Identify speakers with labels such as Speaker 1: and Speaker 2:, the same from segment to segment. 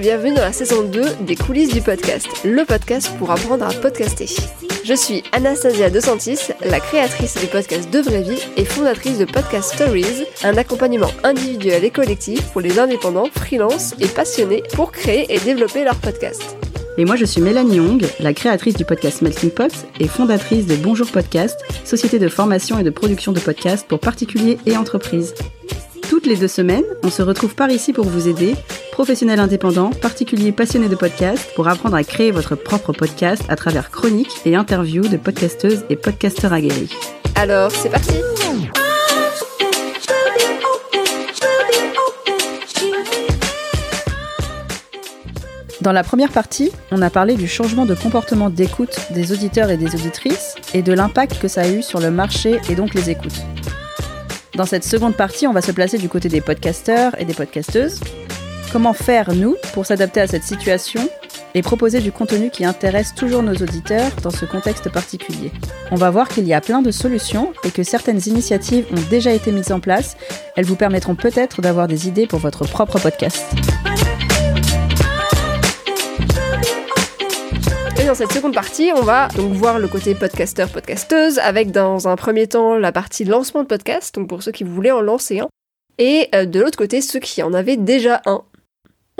Speaker 1: bienvenue dans la saison 2 des coulisses du podcast, le podcast pour apprendre à podcaster. Je suis Anastasia De Santis, la créatrice du podcast De Vraie Vie et fondatrice de Podcast Stories, un accompagnement individuel et collectif pour les indépendants, freelance et passionnés pour créer et développer leur podcast.
Speaker 2: Et moi, je suis Mélanie Young, la créatrice du podcast Melting Pot et fondatrice de Bonjour Podcast, société de formation et de production de podcasts pour particuliers et entreprises. Toutes les deux semaines, on se retrouve par ici pour vous aider, professionnels indépendants, particuliers passionnés de podcasts, pour apprendre à créer votre propre podcast à travers chroniques et interviews de podcasteuses et podcasteurs aguerris.
Speaker 1: Alors, c'est parti
Speaker 2: Dans la première partie, on a parlé du changement de comportement d'écoute des auditeurs et des auditrices et de l'impact que ça a eu sur le marché et donc les écoutes. Dans cette seconde partie, on va se placer du côté des podcasteurs et des podcasteuses. Comment faire, nous, pour s'adapter à cette situation et proposer du contenu qui intéresse toujours nos auditeurs dans ce contexte particulier. On va voir qu'il y a plein de solutions et que certaines initiatives ont déjà été mises en place. Elles vous permettront peut-être d'avoir des idées pour votre propre podcast.
Speaker 1: Et dans cette seconde partie, on va donc voir le côté podcasteur, podcasteuse, avec dans un premier temps la partie lancement de podcast, donc pour ceux qui voulaient en lancer un, et euh, de l'autre côté ceux qui en avaient déjà un.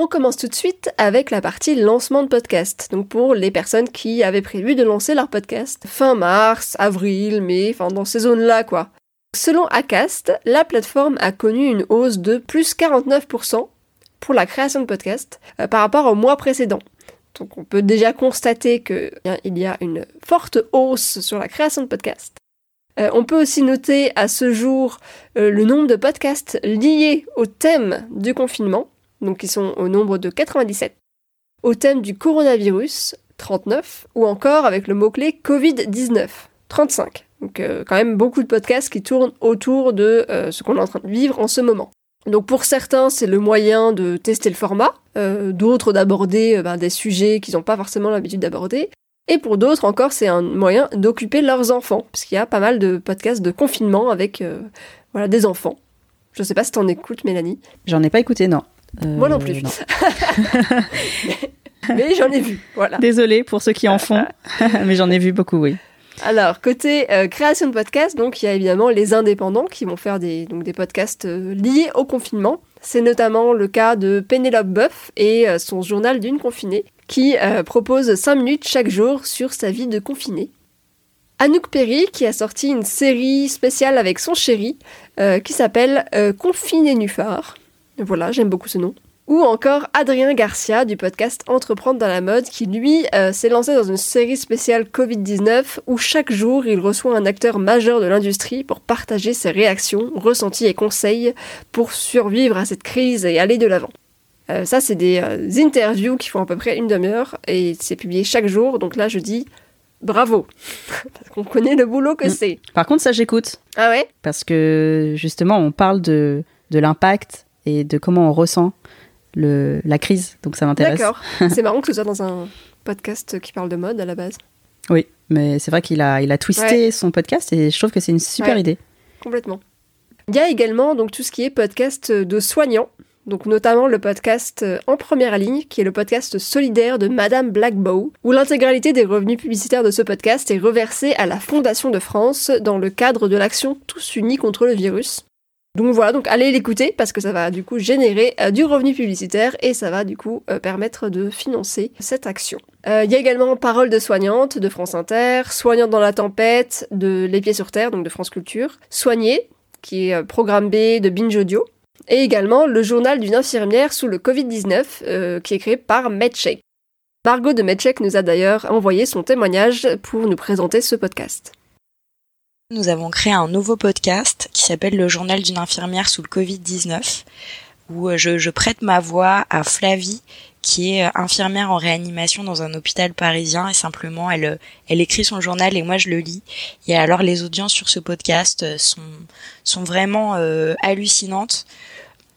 Speaker 1: On commence tout de suite avec la partie lancement de podcast, donc pour les personnes qui avaient prévu de lancer leur podcast fin mars, avril, mai, enfin dans ces zones-là quoi. Selon Acast, la plateforme a connu une hausse de plus 49% pour la création de podcasts euh, par rapport au mois précédent. Donc on peut déjà constater qu'il y a une forte hausse sur la création de podcasts. Euh, on peut aussi noter à ce jour euh, le nombre de podcasts liés au thème du confinement, donc ils sont au nombre de 97, au thème du coronavirus, 39, ou encore avec le mot-clé Covid-19, 35. Donc euh, quand même beaucoup de podcasts qui tournent autour de ce qu'on est en train de vivre en ce moment. Donc pour certains, c'est le moyen de tester le format, euh, d'autres d'aborder euh, ben, des sujets qu'ils n'ont pas forcément l'habitude d'aborder, et pour d'autres encore, c'est un moyen d'occuper leurs enfants, parce qu'il y a pas mal de podcasts de confinement avec euh, voilà, des enfants. Je sais pas si t'en écoutes, Mélanie.
Speaker 2: J'en ai pas écouté, non.
Speaker 1: Moi non plus. mais j'en ai vu, voilà.
Speaker 2: Désolée pour ceux qui en font, mais j'en ai vu beaucoup, oui.
Speaker 1: Alors, côté euh, création de podcasts, donc il y a évidemment les indépendants qui vont faire des, donc, des podcasts euh, liés au confinement. C'est notamment le cas de Pénélope Boeuf et euh, son journal d'une confinée, qui propose 5 minutes chaque jour sur sa vie de confinée. Anouk Perry qui a sorti une série spéciale avec son chéri qui s'appelle Confiné Nuphar. Voilà, j'aime beaucoup ce nom. Ou encore Adrien Garcia du podcast Entreprendre dans la mode qui lui euh, s'est lancé dans une série spéciale Covid-19 où chaque jour il reçoit un acteur majeur de l'industrie pour partager ses réactions, ressentis et conseils pour survivre à cette crise et aller de l'avant. Euh, ça c'est des euh, interviews qui font à peu près une demi-heure et c'est publié chaque jour donc là je dis bravo parce qu'on connaît le boulot que mm. c'est.
Speaker 2: Par contre ça j'écoute.
Speaker 1: Ah ouais?
Speaker 2: Parce que justement on parle de, de l'impact et de comment on ressent la crise, donc ça m'intéresse.
Speaker 1: D'accord. c'est marrant que ce soit dans un podcast qui parle de mode à la base.
Speaker 2: Oui, mais c'est vrai qu'il a, il a twisté son podcast et je trouve que c'est une super idée.
Speaker 1: Complètement. Il y a également donc tout ce qui est podcast de soignants, donc notamment le podcast En Première Ligne, qui est le podcast solidaire de Madame Blackbow, où l'intégralité des revenus publicitaires de ce podcast est reversée à la Fondation de France dans le cadre de l'action Tous Unis contre le virus. Donc voilà, donc allez l'écouter parce que ça va du coup générer euh, du revenu publicitaire et ça va du coup euh, permettre de financer cette action. Euh, il y a également Parole de soignante de France Inter, Soignante dans la tempête de Les Pieds sur Terre, donc de France Culture, Soigner, qui est programme B de Binge Audio, et également le journal d'une infirmière sous le Covid-19 qui est créé par MedCheck. Margot de MedCheck nous a d'ailleurs envoyé son témoignage pour nous présenter ce podcast.
Speaker 3: Nous avons créé un nouveau podcast qui s'appelle Le journal d'une infirmière sous le Covid-19, où euh, je, prête ma voix à Flavie, qui est euh, infirmière en réanimation dans un hôpital parisien et simplement elle, euh, elle écrit son journal et moi je le lis. Et alors les audiences sur ce podcast sont, vraiment hallucinantes.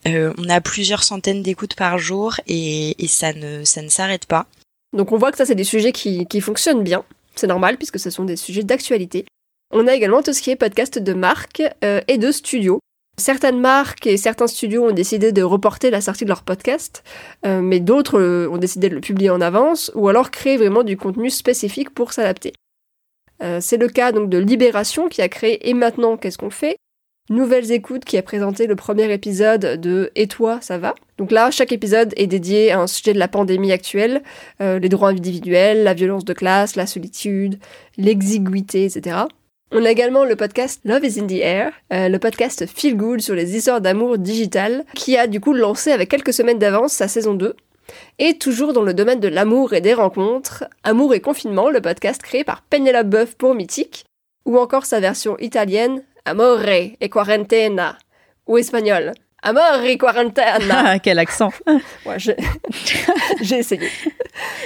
Speaker 3: on a plusieurs centaines d'écoutes par jour et, ça ne, s'arrête pas.
Speaker 1: Donc on voit que ça c'est des sujets qui fonctionnent bien. C'est normal puisque ce sont des sujets d'actualité. On a également tout ce qui est podcast de marque euh, et de studio. Certaines marques et certains studios ont décidé de reporter la sortie de leur podcast, euh, mais d'autres euh, ont décidé de le publier en avance ou alors créer vraiment du contenu spécifique pour s'adapter. C'est le cas donc de Libération qui a créé Et maintenant qu'est-ce qu'on fait? Nouvelles écoutes qui a présenté le premier épisode de Et toi, ça va? Donc là, chaque épisode est dédié à un sujet de la pandémie actuelle, les droits individuels, la violence de classe, la solitude, l'exiguïté, etc. On a également le podcast Love is in the Air, euh, le podcast Feel Good sur les histoires d'amour digital, qui a du coup lancé avec quelques semaines d'avance sa saison 2. Et toujours dans le domaine de l'amour et des rencontres, Amour et confinement, le podcast créé par Penelope Buff pour Mythique, ou encore sa version italienne Amore e quarantena, ou espagnol Amor y quarantena.
Speaker 2: Ah, quel accent.
Speaker 1: ouais, j'ai essayé.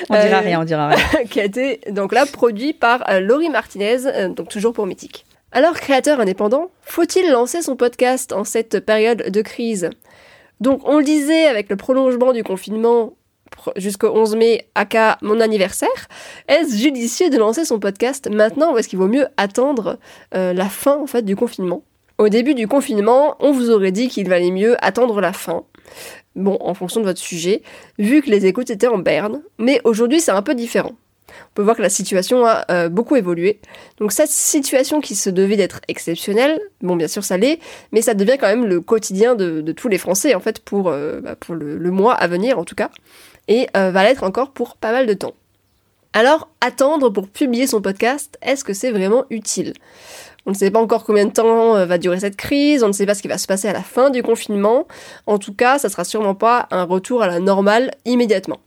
Speaker 2: On dira euh, rien, on dira rien.
Speaker 1: qui a été donc là produit par euh, Laurie Martinez, euh, donc toujours pour Mythique. Alors, créateur indépendant, faut-il lancer son podcast en cette période de crise? Donc, on le disait avec le prolongement du confinement jusqu'au 11 mai, aka mon anniversaire, est-ce judicieux de lancer son podcast maintenant ou est-ce qu'il vaut mieux attendre la fin en fait du confinement? Au début du confinement, on vous aurait dit qu'il valait mieux attendre la fin. Bon, en fonction de votre sujet, vu que les écoutes étaient en berne, mais aujourd'hui c'est un peu différent. On peut voir que la situation a euh, beaucoup évolué. Donc cette situation qui se devait d'être exceptionnelle, bon bien sûr ça l'est, mais ça devient quand même le quotidien de, tous les Français en fait pour, euh, bah, le, mois à venir en tout cas, et euh, va l'être encore pour pas mal de temps. Alors attendre pour publier son podcast, est-ce que c'est vraiment utile? On ne sait pas encore combien de temps euh, va durer cette crise, on ne sait pas ce qui va se passer à la fin du confinement. En tout cas, ça sera sûrement pas un retour à la normale immédiatement.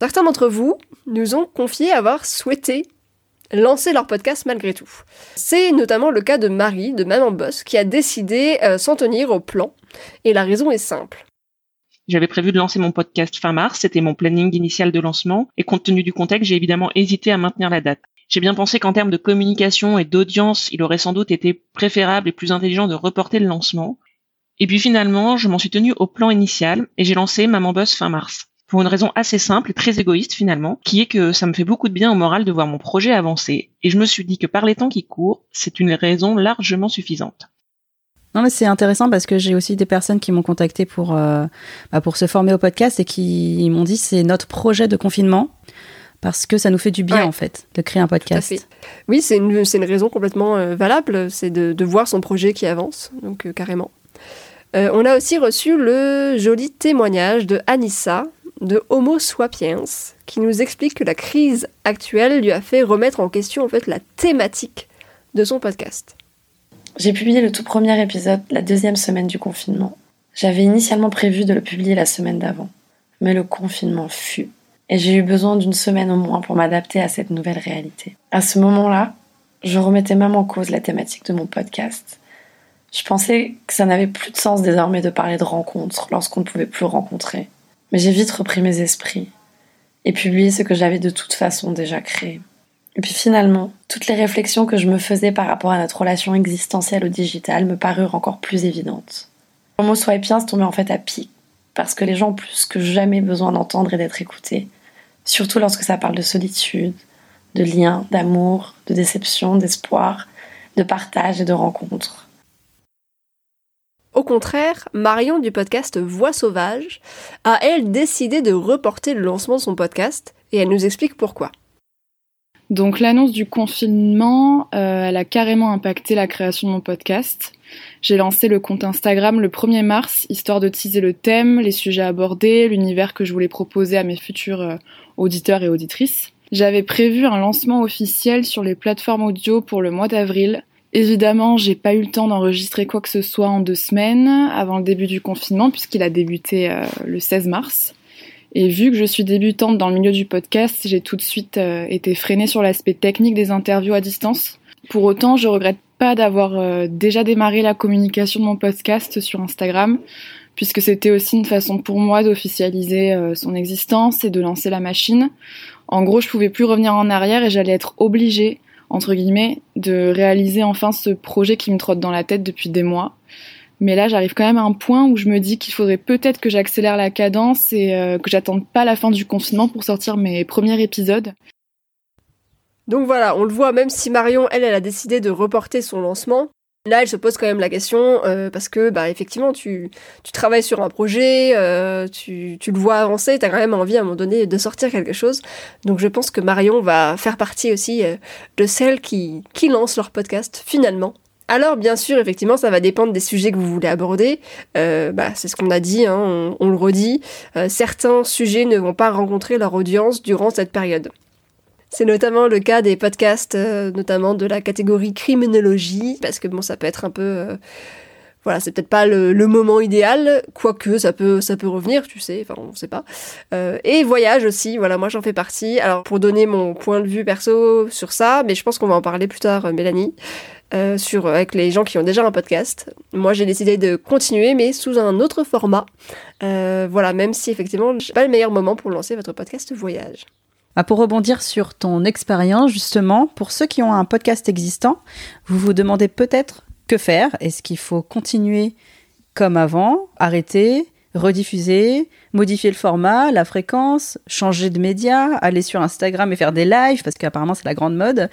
Speaker 1: Certains d'entre vous nous ont confié avoir souhaité lancer leur podcast malgré tout. C'est notamment le cas de Marie, de Maman Boss, qui a décidé euh, s'en tenir au plan. Et la raison est simple.
Speaker 4: J'avais prévu de lancer mon podcast fin mars, c'était mon planning initial de lancement, et compte tenu du contexte, j'ai évidemment hésité à maintenir la date. J'ai bien pensé qu'en termes de communication et d'audience, il aurait sans doute été préférable et plus intelligent de reporter le lancement. Et puis finalement, je m'en suis tenu au plan initial et j'ai lancé Maman Boss fin mars. Pour une raison assez simple et très égoïste finalement, qui est que ça me fait beaucoup de bien au moral de voir mon projet avancer. Et je me suis dit que par les temps qui courent, c'est une raison largement suffisante.
Speaker 2: Non mais c'est intéressant parce que j'ai aussi des personnes qui m'ont contacté pour euh, bah, pour se former au podcast et qui m'ont dit c'est notre projet de confinement parce que ça nous fait du bien en fait de créer un podcast.
Speaker 1: Oui, c'est une, une, raison complètement euh, valable, c'est de, de, voir son projet qui avance, donc euh, carrément. Euh, on a aussi reçu le joli témoignage de Anissa de Homo Swapiens qui nous explique que la crise actuelle lui a fait remettre en question en fait la thématique de son podcast.
Speaker 5: J'ai publié le tout premier épisode la deuxième semaine du confinement. J'avais initialement prévu de le publier la semaine d'avant, mais le confinement fut et j'ai eu besoin d'une semaine au moins pour m'adapter à cette nouvelle réalité. À ce moment-là, je remettais même en cause la thématique de mon podcast. Je pensais que ça n'avait plus de sens désormais de parler de rencontres lorsqu'on ne pouvait plus rencontrer. Mais j'ai vite repris mes esprits et publié ce que j'avais de toute façon déjà créé. Et puis finalement, toutes les réflexions que je me faisais par rapport à notre relation existentielle au digital me parurent encore plus évidentes. Mon mot swipeien se tombait en fait à pic, parce que les gens ont plus que jamais besoin d'entendre et d'être écoutés surtout lorsque ça parle de solitude, de lien, d'amour, de déception, d'espoir, de partage et de rencontre.
Speaker 1: Au contraire, Marion du podcast Voix sauvage a elle décidé de reporter le lancement de son podcast et elle nous explique pourquoi.
Speaker 6: Donc l'annonce du confinement, euh, elle a carrément impacté la création de mon podcast. J'ai lancé le compte Instagram le 1er mars, histoire de teaser le thème, les sujets abordés, l'univers que je voulais proposer à mes futurs euh, auditeurs et auditrices. J'avais prévu un lancement officiel sur les plateformes audio pour le mois d'avril. Évidemment, j'ai pas eu le temps d'enregistrer quoi que ce soit en deux semaines avant le début du confinement puisqu'il a débuté euh, le 16 mars. Et vu que je suis débutante dans le milieu du podcast, j'ai tout de suite euh, été freinée sur l'aspect technique des interviews à distance. Pour autant, je regrette pas d'avoir euh, déjà démarré la communication de mon podcast sur Instagram puisque c'était aussi une façon pour moi d'officialiser euh, son existence et de lancer la machine. En gros, je pouvais plus revenir en arrière et j'allais être obligée, entre guillemets, de réaliser enfin ce projet qui me trotte dans la tête depuis des mois. Mais là, j'arrive quand même à un point où je me dis qu'il faudrait peut-être que j'accélère la cadence et euh, que j'attende pas la fin du confinement pour sortir mes premiers épisodes.
Speaker 1: Donc voilà, on le voit, même si Marion, elle, elle a décidé de reporter son lancement, Là, elle se pose quand même la question euh, parce que, bah, effectivement, tu, tu travailles sur un projet, euh, tu, tu le vois avancer, tu as quand même envie à un moment donné de sortir quelque chose. Donc, je pense que Marion va faire partie aussi de celles qui, qui lancent leur podcast finalement. Alors, bien sûr, effectivement, ça va dépendre des sujets que vous voulez aborder. bah, c'est ce qu'on a dit, hein, on, le redit. certains sujets ne vont pas rencontrer leur audience durant cette période. C'est notamment le cas des podcasts, euh, notamment de la catégorie criminologie, parce que bon, ça peut être un peu, euh, voilà, c'est peut-être pas le, moment idéal, quoique ça peut, ça peut revenir, tu sais, enfin on sait pas. Euh, et voyage aussi, voilà, moi j'en fais partie. Alors pour donner mon point de vue perso sur ça, mais je pense qu'on va en parler plus tard, Mélanie. sur avec les gens qui ont déjà un podcast. Moi, j'ai décidé de continuer, mais sous un autre format. voilà, même si effectivement, n'est pas le meilleur moment pour lancer votre podcast voyage.
Speaker 2: Bah, pour rebondir sur ton expérience, justement, pour ceux qui ont un podcast existant, vous vous demandez peut-être que faire? Est-ce qu'il faut continuer comme avant, arrêter, rediffuser, modifier le format, la fréquence, changer de média, aller sur Instagram et faire des lives, parce qu'apparemment c'est la grande mode,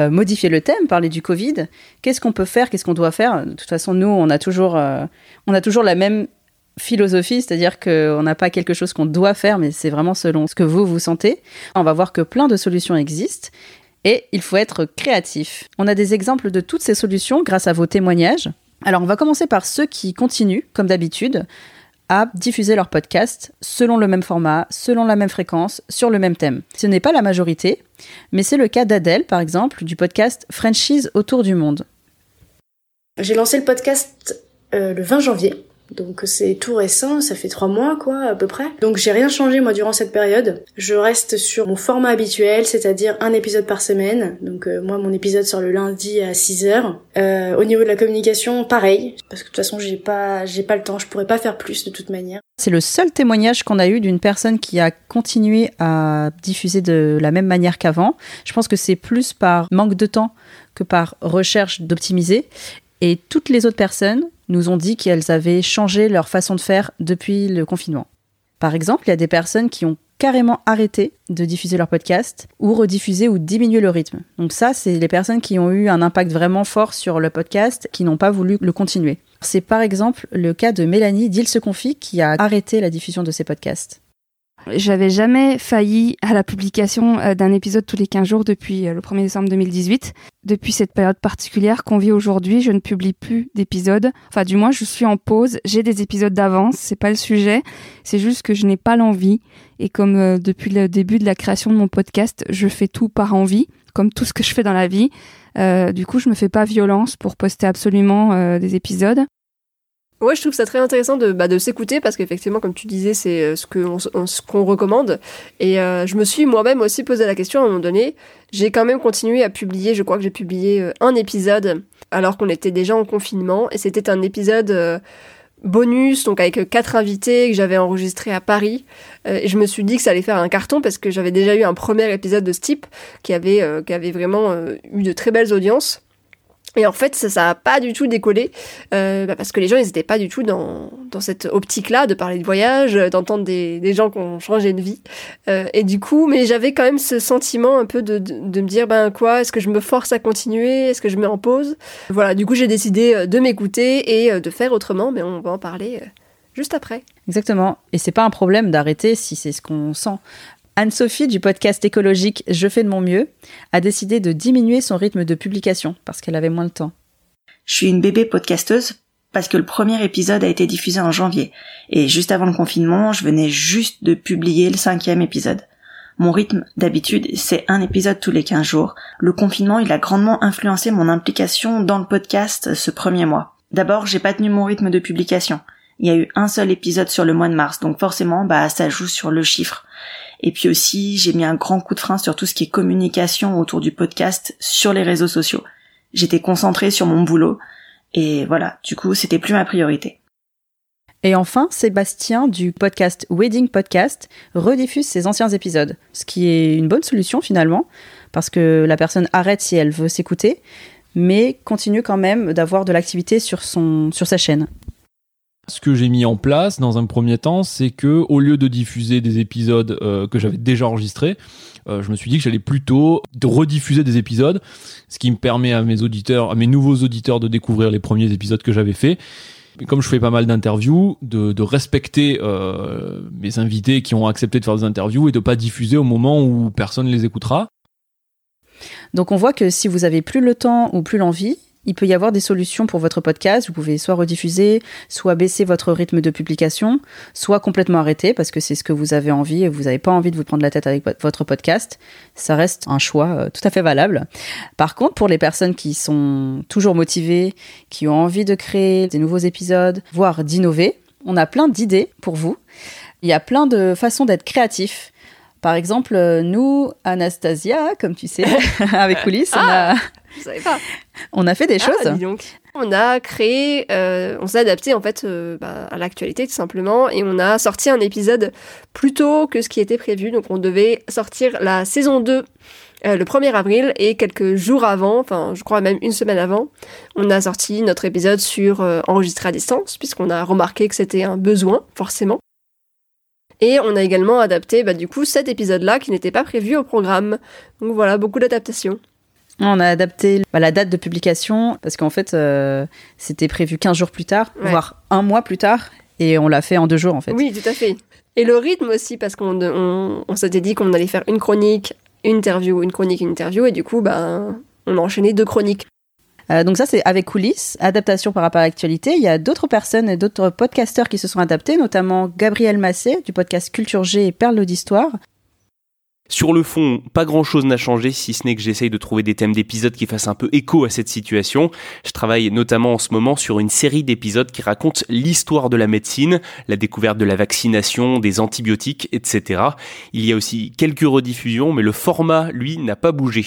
Speaker 2: euh, modifier le thème, parler du Covid? Qu'est-ce qu'on peut faire, qu'est-ce qu'on doit faire? De toute façon, nous, on a toujours, euh, on a toujours la même philosophie, c'est-à-dire qu'on n'a pas quelque chose qu'on doit faire, mais c'est vraiment selon ce que vous vous sentez. On va voir que plein de solutions existent et il faut être créatif. On a des exemples de toutes ces solutions grâce à vos témoignages. Alors on va commencer par ceux qui continuent, comme d'habitude, à diffuser leur podcast selon le même format, selon la même fréquence, sur le même thème. Ce n'est pas la majorité, mais c'est le cas d'Adèle, par exemple, du podcast Franchise autour du monde.
Speaker 7: J'ai lancé le podcast euh, le 20 janvier donc c'est tout récent, ça fait trois mois quoi à peu près. Donc j'ai rien changé moi durant cette période. Je reste sur mon format habituel, c'est-à-dire un épisode par semaine. Donc euh, moi mon épisode sort le lundi à 6 heures. Euh, au niveau de la communication, pareil, parce que de toute façon j'ai pas j'ai pas le temps, je pourrais pas faire plus de toute manière.
Speaker 2: C'est le seul témoignage qu'on a eu d'une personne qui a continué à diffuser de la même manière qu'avant. Je pense que c'est plus par manque de temps que par recherche d'optimiser. Et toutes les autres personnes nous ont dit qu'elles avaient changé leur façon de faire depuis le confinement. Par exemple, il y a des personnes qui ont carrément arrêté de diffuser leur podcast ou rediffuser ou diminuer le rythme. Donc ça, c'est les personnes qui ont eu un impact vraiment fort sur le podcast, qui n'ont pas voulu le continuer. C'est par exemple le cas de Mélanie d'Il se confie qui a arrêté la diffusion de ses podcasts.
Speaker 8: J'avais jamais failli à la publication euh, d'un épisode tous les 15 jours depuis euh, le 1er décembre 2018. Depuis cette période particulière qu'on vit aujourd'hui, je ne publie plus d'épisodes. Enfin, du moins, je suis en pause. J'ai des épisodes d'avance, c'est pas le sujet. C'est juste que je n'ai pas l'envie. Et comme euh, depuis le début de la création de mon podcast, je fais tout par envie, comme tout ce que je fais dans la vie. du coup, je me fais pas violence pour poster absolument des épisodes.
Speaker 1: Ouais, je trouve ça très intéressant de, bah, de s'écouter parce qu'effectivement, comme tu disais, c'est euh, ce qu'on ce qu'on recommande. Et euh, je me suis moi-même aussi posé la question à un moment donné. J'ai quand même continué à publier, je crois que j'ai publié euh, un épisode alors qu'on était déjà en confinement. Et c'était un épisode bonus, donc avec quatre invités que j'avais enregistré à Paris. et je me suis dit que ça allait faire un carton parce que j'avais déjà eu un premier épisode de ce type qui avait, qui avait vraiment eu de très belles audiences. Et en fait, ça n'a pas du tout décollé, euh, bah, parce que les gens, ils n'étaient pas du tout dans, dans cette optique-là de parler de voyage, d'entendre des, des gens qui ont changé de vie. Euh, et du coup, mais j'avais quand même ce sentiment un peu de, de, de me dire, ben quoi, est-ce que je me force à continuer? Est-ce que je mets en pause Voilà, du coup, j'ai décidé euh, de m'écouter et euh, de faire autrement, mais on va en parler euh, juste après.
Speaker 2: Exactement. Et c'est pas un problème d'arrêter si c'est ce qu'on sent. Anne-Sophie du podcast écologique Je fais de mon mieux a décidé de diminuer son rythme de publication parce qu'elle avait moins de temps.
Speaker 9: Je suis une bébé podcasteuse parce que le premier épisode a été diffusé en janvier et juste avant le confinement, je venais juste de publier le cinquième épisode. Mon rythme d'habitude, c'est un épisode tous les 15 jours. Le confinement, il a grandement influencé mon implication dans le podcast ce premier mois. D'abord, j'ai pas tenu mon rythme de publication. Il y a eu un seul épisode sur le mois de mars, donc forcément, bah, ça joue sur le chiffre. Et puis aussi, j'ai mis un grand coup de frein sur tout ce qui est communication autour du podcast sur les réseaux sociaux. J'étais concentrée sur mon boulot et voilà, du coup, c'était plus ma priorité.
Speaker 2: Et enfin, Sébastien du podcast Wedding Podcast rediffuse ses anciens épisodes, ce qui est une bonne solution finalement, parce que la personne arrête si elle veut s'écouter, mais continue quand même d'avoir de l'activité sur, sur sa chaîne.
Speaker 10: Ce que j'ai mis en place dans un premier temps, c'est que au lieu de diffuser des épisodes euh, que j'avais déjà enregistrés, euh, je me suis dit que j'allais plutôt rediffuser des épisodes, ce qui me permet à mes auditeurs, à mes nouveaux auditeurs de découvrir les premiers épisodes que j'avais faits. Comme je fais pas mal d'interviews, de, de respecter euh, mes invités qui ont accepté de faire des interviews et de pas diffuser au moment où personne les écoutera.
Speaker 2: Donc on voit que si vous avez plus le temps ou plus l'envie, il peut y avoir des solutions pour votre podcast. Vous pouvez soit rediffuser, soit baisser votre rythme de publication, soit complètement arrêter parce que c'est ce que vous avez envie et vous n'avez pas envie de vous prendre la tête avec votre podcast. Ça reste un choix euh, tout à fait valable. Par contre, pour les personnes qui sont toujours motivées, qui ont envie de créer des nouveaux épisodes, voire d'innover, on a plein d'idées pour vous. Il y a plein de façons d'être créatif. Par exemple, euh, nous, Anastasia, comme tu sais, avec Coulisses, on a
Speaker 1: Ah, pas.
Speaker 2: on a fait des
Speaker 1: Ah,
Speaker 2: choses.
Speaker 1: donc. On a créé, euh, on s'est adapté en fait euh, bah, à l'actualité tout simplement et on a sorti un épisode plus tôt que ce qui était prévu. Donc on devait sortir la saison 2 euh, le 1er avril et quelques jours avant, enfin je crois même une semaine avant, on a sorti notre épisode sur euh, enregistrer à distance puisqu'on a remarqué que c'était un besoin forcément. Et on a également adapté bah, du coup cet épisode-là qui n'était pas prévu au programme. Donc voilà, beaucoup d'adaptations.
Speaker 2: On a adapté bah, la date de publication parce qu'en fait, euh, c'était prévu 15 jours plus tard,
Speaker 1: Ouais.
Speaker 2: voire un mois plus tard, et on l'a fait en deux jours en fait.
Speaker 1: Oui, tout à fait. Et le rythme aussi, parce qu'on on, on s'était dit qu'on allait faire une chronique, une interview, une chronique, une interview, et du coup, ben, on a enchaîné deux chroniques.
Speaker 2: Euh, donc ça, c'est avec coulisses, adaptation par rapport à l'actualité. Il y a d'autres personnes et d'autres podcasteurs qui se sont adaptés, notamment Gabriel Massé du podcast Culture G et Perle d'Histoire.
Speaker 11: Sur le fond, pas grand chose n'a changé, si ce n'est que j'essaye de trouver des thèmes d'épisodes qui fassent un peu écho à cette situation. Je travaille notamment en ce moment sur une série d'épisodes qui racontent l'histoire de la médecine, la découverte de la vaccination, des antibiotiques, etc. Il y a aussi quelques rediffusions, mais le format, lui, n'a pas bougé.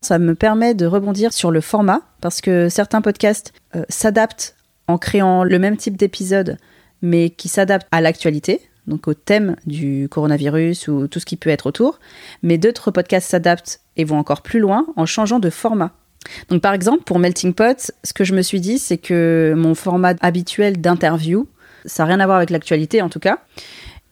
Speaker 2: Ça me permet de rebondir sur le format, parce que certains podcasts euh, s'adaptent en créant le même type d'épisode, mais qui s'adaptent à l'actualité, donc au thème du coronavirus ou tout ce qui peut être autour. Mais d'autres podcasts s'adaptent et vont encore plus loin en changeant de format. Donc par exemple, pour Melting Pot, ce que je me suis dit, c'est que mon format habituel d'interview, ça n'a rien à voir avec l'actualité en tout cas,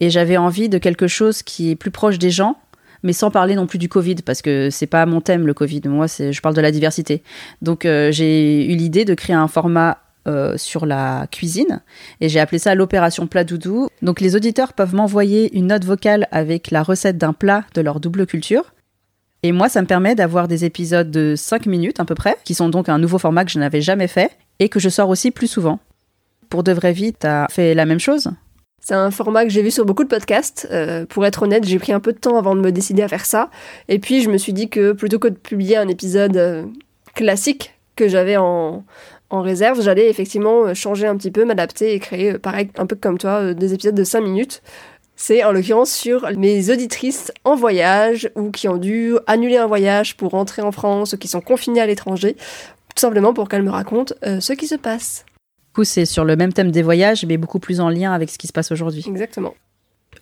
Speaker 2: et j'avais envie de quelque chose qui est plus proche des gens, mais sans parler non plus du Covid, parce que c'est pas mon thème le Covid. Moi, je parle de la diversité. Donc, euh, j'ai eu l'idée de créer un format euh, sur la cuisine, et j'ai appelé ça l'opération plat doudou. Donc, les auditeurs peuvent m'envoyer une note vocale avec la recette d'un plat de leur double culture. Et moi, ça me permet d'avoir des épisodes de 5 minutes à peu près, qui sont donc un nouveau format que je n'avais jamais fait, et que je sors aussi plus souvent. Pour de vrai vie, t'as fait la même chose?
Speaker 1: C'est un format que j'ai vu sur beaucoup de podcasts. Euh, pour être honnête, j'ai pris un peu de temps avant de me décider à faire ça. Et puis, je me suis dit que plutôt que de publier un épisode euh, classique que j'avais en, réserve, j'allais effectivement euh, changer un petit peu, m'adapter et créer, pareil, un peu comme toi, des épisodes de 5 minutes. C'est en l'occurrence sur mes auditrices en voyage ou qui ont dû annuler un voyage pour rentrer en France ou qui sont confinées à l'étranger, tout simplement pour qu'elles me racontent ce qui se passe.
Speaker 2: Coup, c'est sur le même thème des voyages, mais beaucoup plus en lien avec ce qui se passe aujourd'hui.
Speaker 1: Exactement.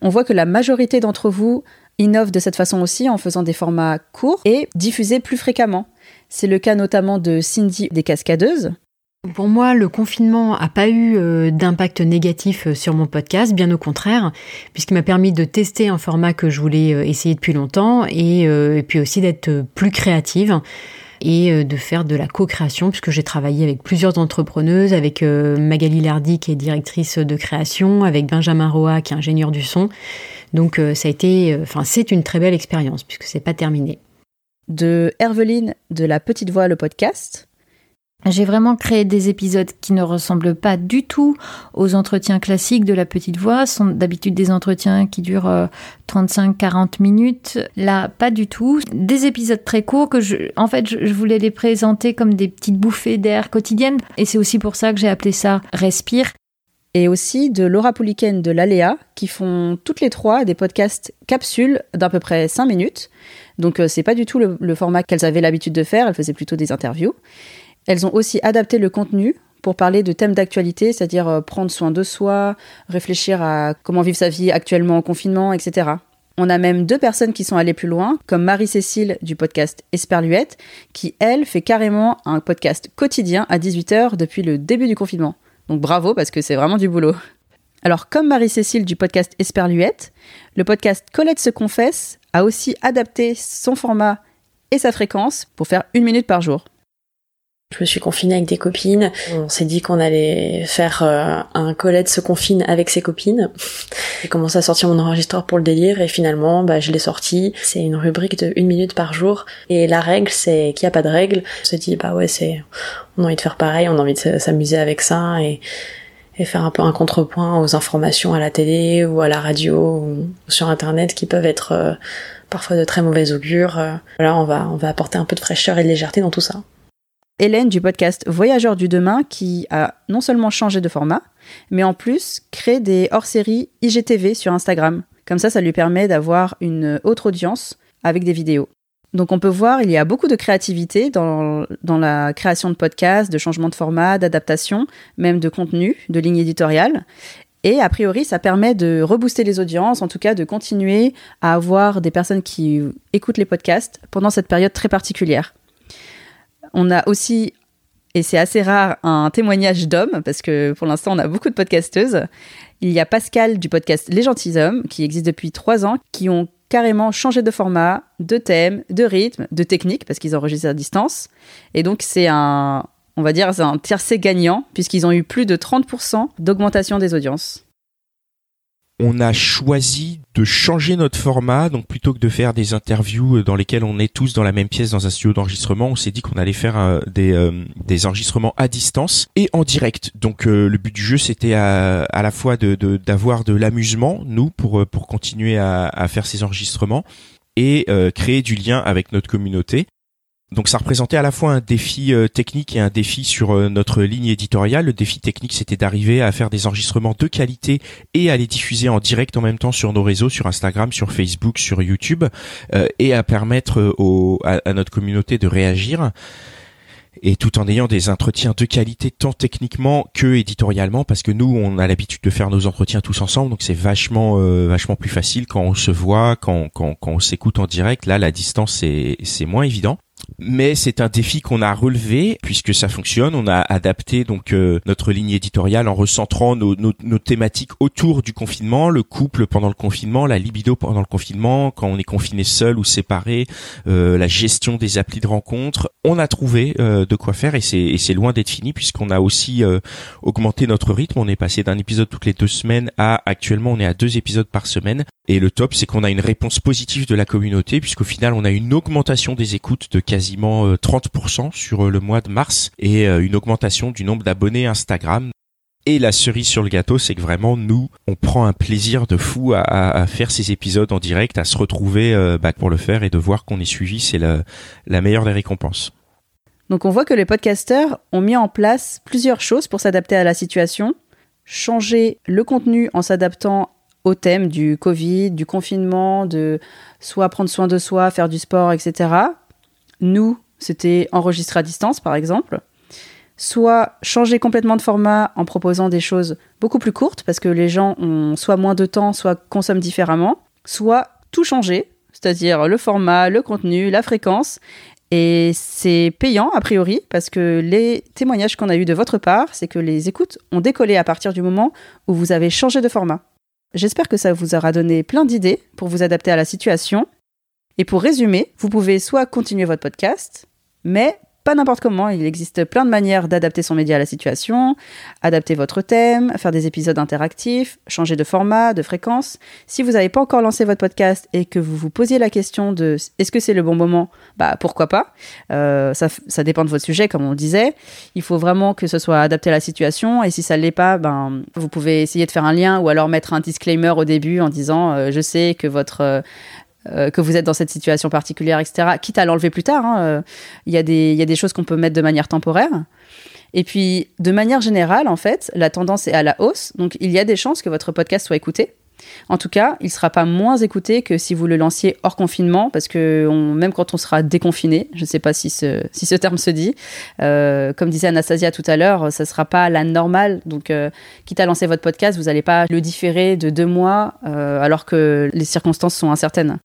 Speaker 2: On voit que la majorité d'entre vous innovent de cette façon aussi en faisant des formats courts et diffusés plus fréquemment. C'est le cas notamment de Cindy des Cascadeuses.
Speaker 12: Pour moi, le confinement n'a pas eu euh, d'impact négatif euh, sur mon podcast, bien au contraire, puisqu'il m'a permis de tester un format que je voulais euh, essayer depuis longtemps et, et puis aussi d'être plus créative et euh, de faire de la co-création, puisque j'ai travaillé avec plusieurs entrepreneuses, avec euh, Magali Lardy qui est directrice de création, avec Benjamin Roa qui est ingénieur du son. Donc euh, ça a été, enfin c'est une très belle expérience puisque c'est pas terminé.
Speaker 2: De Herveline de La Petite Voix, le podcast.
Speaker 13: J'ai vraiment créé des épisodes qui ne ressemblent pas du tout aux entretiens classiques de la petite voix. Ce sont d'habitude des entretiens qui durent euh, 35-40 minutes. Là, pas du tout. Des épisodes très courts que je, en fait, je, voulais les présenter comme des petites bouffées d'air quotidiennes. Et c'est aussi pour ça que j'ai appelé ça Respire.
Speaker 2: Et aussi de Laura Pouliken de l'Aléa, qui font toutes les trois des podcasts capsules d'à peu près 5 minutes. Donc euh, c'est pas du tout le format qu'elles avaient l'habitude de faire, elles faisaient plutôt des interviews. Elles ont aussi adapté le contenu pour parler de thèmes d'actualité, c'est-à-dire euh, prendre soin de soi, réfléchir à comment vivre sa vie actuellement en confinement, etc. On a même deux personnes qui sont allées plus loin, comme Marie-Cécile du podcast Esperluette, qui, elle, fait carrément un podcast quotidien à 18h depuis le début du confinement. Donc bravo parce que c'est vraiment du boulot. Alors comme Marie-Cécile du podcast Esperluette, le podcast Colette se confesse a aussi adapté son format et sa fréquence pour faire une minute par jour.
Speaker 5: Je me suis confinée avec des copines. On s'est dit qu'on allait faire euh, un Colette se confine avec ses copines. J'ai commencé à sortir mon enregistreur pour le délire et finalement, bah, je l'ai sorti. C'est une rubrique de une minute par jour. Et la règle, c'est qu'il n'y a pas de règle. On s'est dit, bah ouais, c'est, on a envie de faire pareil, on a envie de s'amuser avec ça et, et faire un peu un contrepoint aux informations à la télé ou à la radio ou sur internet qui peuvent être euh, parfois de très mauvais augure. Euh, voilà, on va, on va apporter un peu de fraîcheur et de légèreté dans tout ça.
Speaker 2: Hélène du podcast Voyageurs du demain qui a non seulement changé de format, mais en plus créé des hors-séries IGTV sur Instagram. Comme ça, ça lui permet d'avoir une autre audience avec des vidéos. Donc on peut voir, il y a beaucoup de créativité dans, dans la création de podcasts, de changement de format, d'adaptation, même de contenu, de ligne éditoriale. Et a priori, ça permet de rebooster les audiences, en tout cas de continuer à avoir des personnes qui écoutent les podcasts pendant cette période très particulière. On a aussi, et c'est assez rare, un témoignage d'hommes, parce que pour l'instant, on a beaucoup de podcasteuses. Il y a Pascal du podcast Les Gentilshommes, qui existe depuis trois ans, qui ont carrément changé de format, de thème, de rythme, de technique, parce qu'ils enregistrent à distance. Et donc, c'est un, on va dire, un tiercé gagnant, puisqu'ils ont eu plus de 30% d'augmentation des audiences
Speaker 14: on a choisi de changer notre format. Donc plutôt que de faire des interviews dans lesquelles on est tous dans la même pièce dans un studio d'enregistrement, on s'est dit qu'on allait faire euh, des, euh, des enregistrements à distance et en direct. Donc euh, le but du jeu, c'était à, à, la fois d'avoir de, l'amusement, nous, pour, pour continuer à, à, faire ces enregistrements et créer du lien avec notre communauté. Donc ça représentait à la fois un défi euh, technique et un défi sur euh, notre ligne éditoriale. Le défi technique, c'était d'arriver à faire des enregistrements de qualité et à les diffuser en direct en même temps sur nos réseaux, sur Instagram, sur Facebook, sur YouTube, euh, et à permettre au, à, notre communauté de réagir. Et tout en ayant des entretiens de qualité tant techniquement que éditorialement parce que nous on a l'habitude de faire nos entretiens tous ensemble donc c'est vachement vachement plus facile quand on se voit quand quand, quand on s'écoute en direct. Là la distance c'est moins évident mais c'est un défi qu'on a relevé puisque ça fonctionne. On a adapté donc euh, notre ligne éditoriale en recentrant nos, thématiques autour du confinement, le couple pendant le confinement, la libido pendant le confinement, quand on est confiné seul ou séparé, euh, la gestion des applis de rencontres. On a trouvé euh, de quoi faire et c'est loin d'être fini puisqu'on a aussi augmenté notre rythme. On est passé d'un épisode toutes les deux semaines à actuellement on est à deux épisodes par semaine. Et le top c'est qu'on a une réponse positive de la communauté puisqu'au final on a une augmentation des écoutes de quasiment 30% euh, sur euh, le mois de mars et euh, une augmentation du nombre d'abonnés Instagram. Et la cerise sur le gâteau, c'est que vraiment nous, on prend un plaisir de fou à, faire ces épisodes en direct, à se retrouver bah, pour le faire et de voir qu'on est suivi, c'est la, meilleure des récompenses.
Speaker 2: Donc on voit que les podcasteurs ont mis en place plusieurs choses pour s'adapter à la situation, changer le contenu en s'adaptant au thème du Covid, du confinement, de soit prendre soin de soi, faire du sport, etc. Nous, c'était enregistrer à distance, par exemple. Soit changer complètement de format en proposant des choses beaucoup plus courtes, parce que les gens ont soit moins de temps, soit consomment différemment. Soit tout changer, c'est-à-dire le format, le contenu, la fréquence. Et c'est payant, a priori, parce que les témoignages qu'on a eus de votre part, c'est que les écoutes ont décollé à partir du moment où vous avez changé de format. J'espère que ça vous aura donné plein d'idées pour vous adapter à la situation. Et pour résumer, vous pouvez soit continuer votre podcast, mais pas n'importe comment. Il existe plein de manières d'adapter son média à la situation, adapter votre thème, faire des épisodes interactifs, changer de format, de fréquence. Si vous n'avez pas encore lancé votre podcast et que vous vous posiez la question de est-ce que c'est le bon moment, bah pourquoi pas. Euh, ça, ça, dépend de votre sujet, comme on disait. Il faut vraiment que ce soit adapté à la situation et si ça ne l'est pas, ben vous pouvez essayer de faire un lien ou alors mettre un disclaimer au début en disant euh, je sais que votre euh, que vous êtes dans cette situation particulière, etc. Quitte à l'enlever plus tard. Hein, euh, il y, a des choses qu'on peut mettre de manière temporaire. Et puis, de manière générale, en fait, la tendance est à la hausse. Donc, il y a des chances que votre podcast soit écouté. En tout cas, il ne sera pas moins écouté que si vous le lanciez hors confinement, parce que même quand on sera déconfiné, je ne sais pas si ce, si ce terme se dit, euh, comme disait Anastasia tout à l'heure, ça ne sera pas la normale. Donc, quitte à lancer votre podcast, vous n'allez pas le différer de deux mois alors que les circonstances sont incertaines.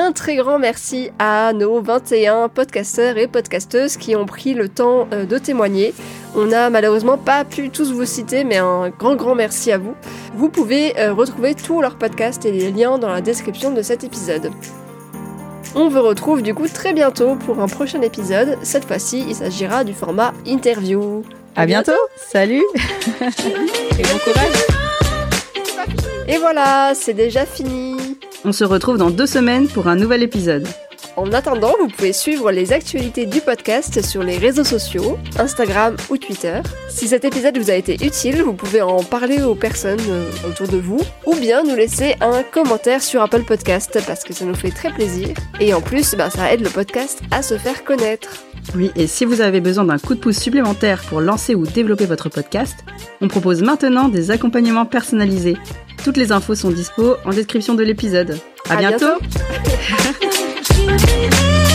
Speaker 1: Un très grand merci à nos 21 podcasteurs et podcasteuses qui ont pris le temps euh, de témoigner. On n'a malheureusement pas pu tous vous citer, mais un grand grand merci à vous. Vous pouvez euh, retrouver tous leurs podcasts et les liens dans la description de cet épisode. On vous retrouve du coup très bientôt pour un prochain épisode. Cette fois-ci, il s'agira du format interview.
Speaker 2: À, bientôt. Salut. et bon courage.
Speaker 1: Et voilà, c'est déjà fini.
Speaker 2: On se retrouve dans deux semaines pour un nouvel épisode.
Speaker 1: En attendant, vous pouvez suivre les actualités du podcast sur les réseaux sociaux, Instagram ou Twitter. Si cet épisode vous a été utile, vous pouvez en parler aux personnes euh, autour de vous, ou bien nous laisser un commentaire sur Apple Podcast parce que ça nous fait très plaisir. Et en plus, bah, ça aide le podcast à se faire connaître.
Speaker 2: Oui, et si vous avez besoin d'un coup de pouce supplémentaire pour lancer ou développer votre podcast, on propose maintenant des accompagnements personnalisés. Toutes les infos sont dispo en description de l'épisode. À, bientôt.